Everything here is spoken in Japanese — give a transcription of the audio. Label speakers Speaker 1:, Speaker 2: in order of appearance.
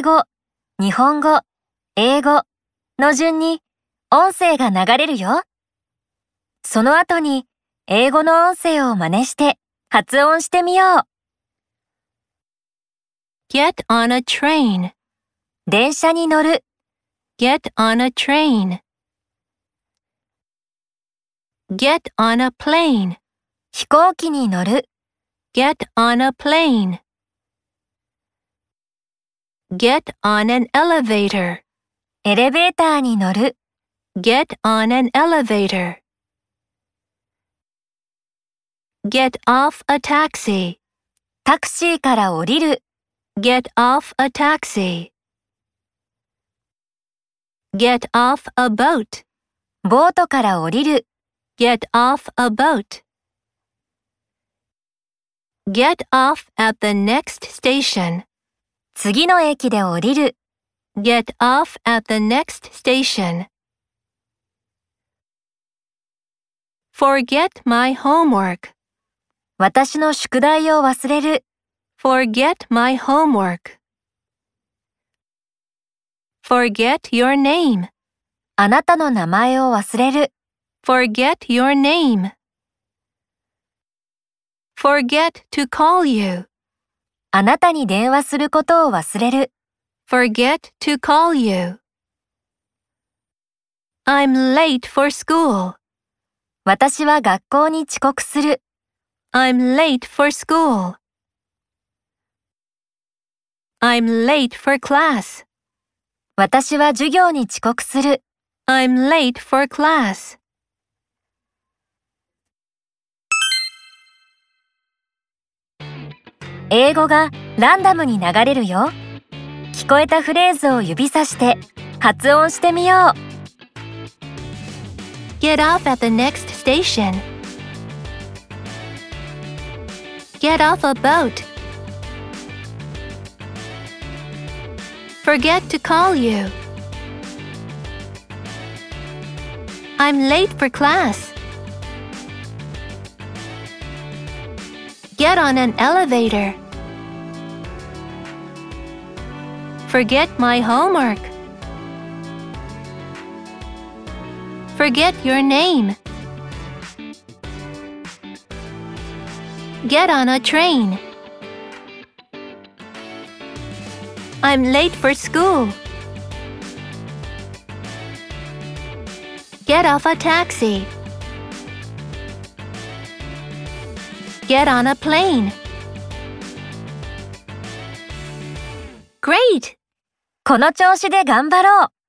Speaker 1: 敬語、日本語、英語の順に音声が流れるよ。その後に英語の音声を真似して発音してみよう。
Speaker 2: Get on a train.
Speaker 1: 電車に乗る、
Speaker 2: Get on a train. Get on a plane.
Speaker 1: 飛行機に乗る、
Speaker 2: Get on a plane. Get on an elevator.
Speaker 1: エレベーターに乗る、
Speaker 2: Get on an elevator. Get off a taxi.
Speaker 1: タクシーから降りる、
Speaker 2: Get off a taxi. Get off a boat.
Speaker 1: ボートから降りる、
Speaker 2: Get off a boat. Get off at the next station.
Speaker 1: 次の駅で降りる、
Speaker 2: Get off at the next station. Forget my homework.
Speaker 1: 私の宿題を忘れる、
Speaker 2: Forget my homework. Forget your name.
Speaker 1: あなたの名前を忘れる、
Speaker 2: Forget your name. Forget to call you.
Speaker 1: あなたに電話することを忘れる、
Speaker 2: Forget to call you. I'm late for school.
Speaker 1: 私は学校に遅刻する、
Speaker 2: I'm late for school. I'm late for class.
Speaker 1: 私は授業に遅刻する、
Speaker 2: I'm late for class.
Speaker 1: 「英語がランダムに流れるよ」聞こえたフレーズを指さして発音してみよう
Speaker 2: Get off at the next station. Get off a boat. Forget to call you. I'm late for class. Get on an elevator. Forget my homework. Forget your name. Get on a train. I'm late for school. Get off a taxi. Get on a plane. Great!
Speaker 1: この調子で頑張ろう